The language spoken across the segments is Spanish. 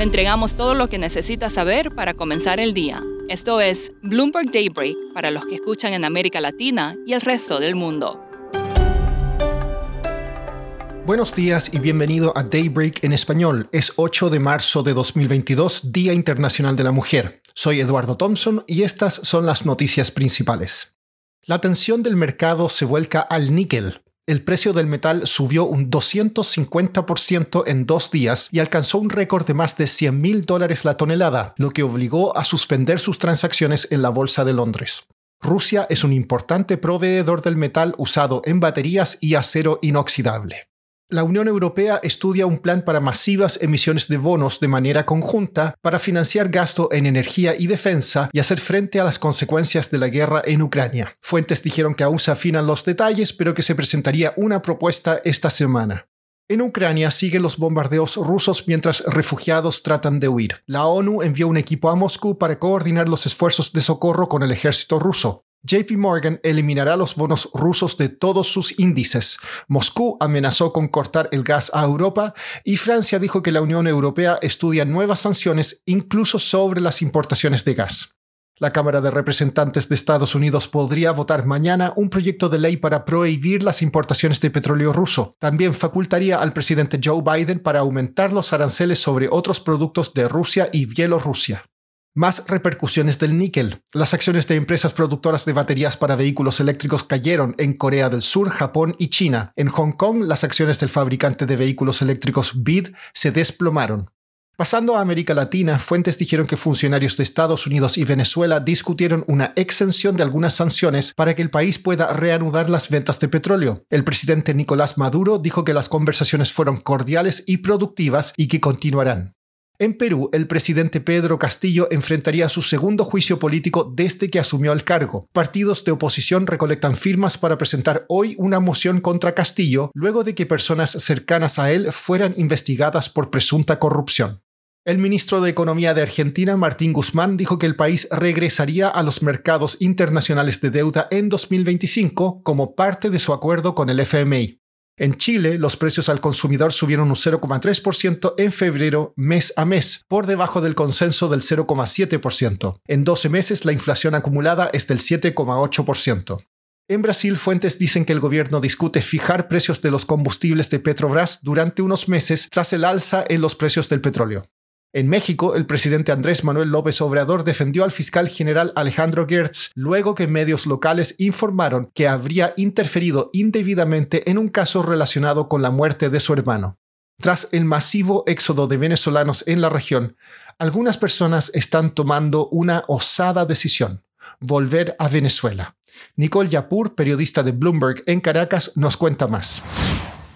Le entregamos todo lo que necesita saber para comenzar el día. Esto es Bloomberg Daybreak para los que escuchan en América Latina y el resto del mundo. Buenos días y bienvenido a Daybreak en español. Es 8 de marzo de 2022, Día Internacional de la Mujer. Soy Eduardo Thompson y estas son las noticias principales. La atención del mercado se vuelca al níquel, el precio del metal subió un 250% en dos días y alcanzó un récord de más de 100 mil dólares la tonelada, lo que obligó a suspender sus transacciones en la Bolsa de Londres. Rusia es un importante proveedor del metal usado en baterías y acero inoxidable la Unión Europea estudia un plan para masivas emisiones de bonos de manera conjunta para financiar gasto en energía y defensa y hacer frente a las consecuencias de la guerra en Ucrania. Fuentes dijeron que aún se afinan los detalles, pero que se presentaría una propuesta esta semana. En Ucrania siguen los bombardeos rusos mientras refugiados tratan de huir. La ONU envió un equipo a Moscú para coordinar los esfuerzos de socorro con el ejército ruso. JP Morgan eliminará los bonos rusos de todos sus índices. Moscú amenazó con cortar el gas a Europa y Francia dijo que la Unión Europea estudia nuevas sanciones incluso sobre las importaciones de gas. La Cámara de Representantes de Estados Unidos podría votar mañana un proyecto de ley para prohibir las importaciones de petróleo ruso. También facultaría al presidente Joe Biden para aumentar los aranceles sobre otros productos de Rusia y Bielorrusia. Más repercusiones del níquel. Las acciones de empresas productoras de baterías para vehículos eléctricos cayeron en Corea del Sur, Japón y China. En Hong Kong, las acciones del fabricante de vehículos eléctricos BID se desplomaron. Pasando a América Latina, fuentes dijeron que funcionarios de Estados Unidos y Venezuela discutieron una exención de algunas sanciones para que el país pueda reanudar las ventas de petróleo. El presidente Nicolás Maduro dijo que las conversaciones fueron cordiales y productivas y que continuarán. En Perú, el presidente Pedro Castillo enfrentaría su segundo juicio político desde que asumió el cargo. Partidos de oposición recolectan firmas para presentar hoy una moción contra Castillo luego de que personas cercanas a él fueran investigadas por presunta corrupción. El ministro de Economía de Argentina, Martín Guzmán, dijo que el país regresaría a los mercados internacionales de deuda en 2025 como parte de su acuerdo con el FMI. En Chile, los precios al consumidor subieron un 0,3% en febrero mes a mes, por debajo del consenso del 0,7%. En 12 meses, la inflación acumulada es del 7,8%. En Brasil, fuentes dicen que el gobierno discute fijar precios de los combustibles de Petrobras durante unos meses tras el alza en los precios del petróleo. En México, el presidente Andrés Manuel López Obrador defendió al fiscal general Alejandro Gertz luego que medios locales informaron que habría interferido indebidamente en un caso relacionado con la muerte de su hermano. Tras el masivo éxodo de venezolanos en la región, algunas personas están tomando una osada decisión, volver a Venezuela. Nicole Yapur, periodista de Bloomberg en Caracas, nos cuenta más.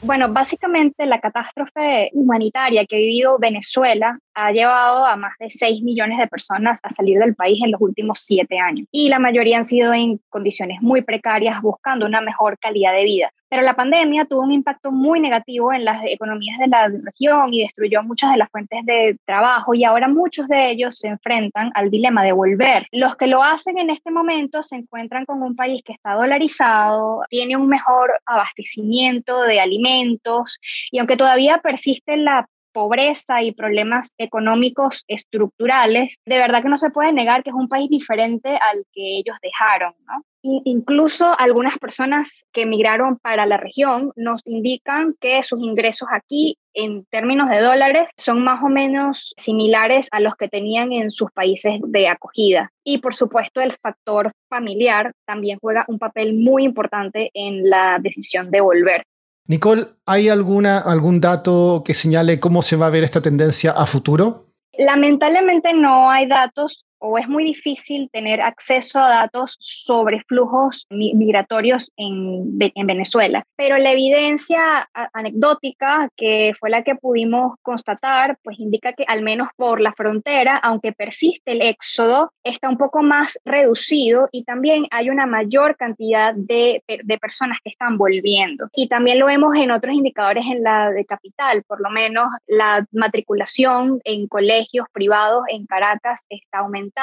Bueno, básicamente la catástrofe humanitaria que ha vivido Venezuela ha llevado a más de 6 millones de personas a salir del país en los últimos 7 años. Y la mayoría han sido en condiciones muy precarias, buscando una mejor calidad de vida. Pero la pandemia tuvo un impacto muy negativo en las economías de la región y destruyó muchas de las fuentes de trabajo y ahora muchos de ellos se enfrentan al dilema de volver. Los que lo hacen en este momento se encuentran con un país que está dolarizado, tiene un mejor abastecimiento de alimentos y aunque todavía persiste la pobreza y problemas económicos estructurales, de verdad que no se puede negar que es un país diferente al que ellos dejaron, ¿no? incluso algunas personas que emigraron para la región nos indican que sus ingresos aquí en términos de dólares son más o menos similares a los que tenían en sus países de acogida. Y por supuesto el factor familiar también juega un papel muy importante en la decisión de volver. Nicole, ¿hay alguna, algún dato que señale cómo se va a ver esta tendencia a futuro? Lamentablemente no hay datos o es muy difícil tener acceso a datos sobre flujos migratorios en, en, Venezuela. Pero la evidencia anecdótica, que fue la que pudimos constatar, pues indica que al menos por la frontera, aunque persiste el éxodo, está un poco más reducido y también hay una mayor cantidad de, de personas que están volviendo. Y también lo vemos en otros indicadores en la de capital, por lo menos la matriculación en colegios privados en Caracas está aumentando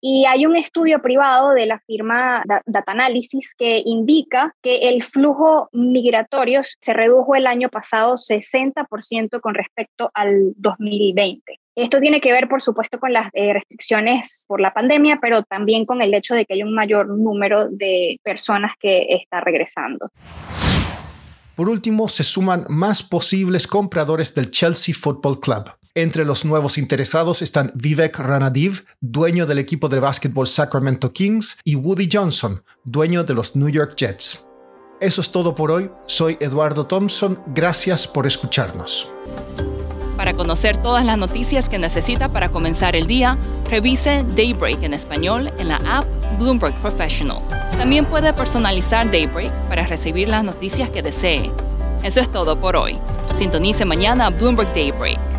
y hay un estudio privado de la firma Data Analysis que indica que el flujo migratorio se redujo el año pasado 60% con respecto al 2020. Esto tiene que ver, por supuesto, con las eh, restricciones por la pandemia, pero también con el hecho de que hay un mayor número de personas que está regresando. Por último, se suman más posibles compradores del Chelsea Football Club. Entre los nuevos interesados están Vivek Ranadiv, dueño del equipo de básquetbol Sacramento Kings, y Woody Johnson, dueño de los New York Jets. Eso es todo por hoy. Soy Eduardo Thompson. Gracias por escucharnos. Para conocer todas las noticias que necesita para comenzar el día, revise Daybreak en español en la app Bloomberg Professional. También puede personalizar Daybreak para recibir las noticias que desee. Eso es todo por hoy. Sintonice mañana Bloomberg Daybreak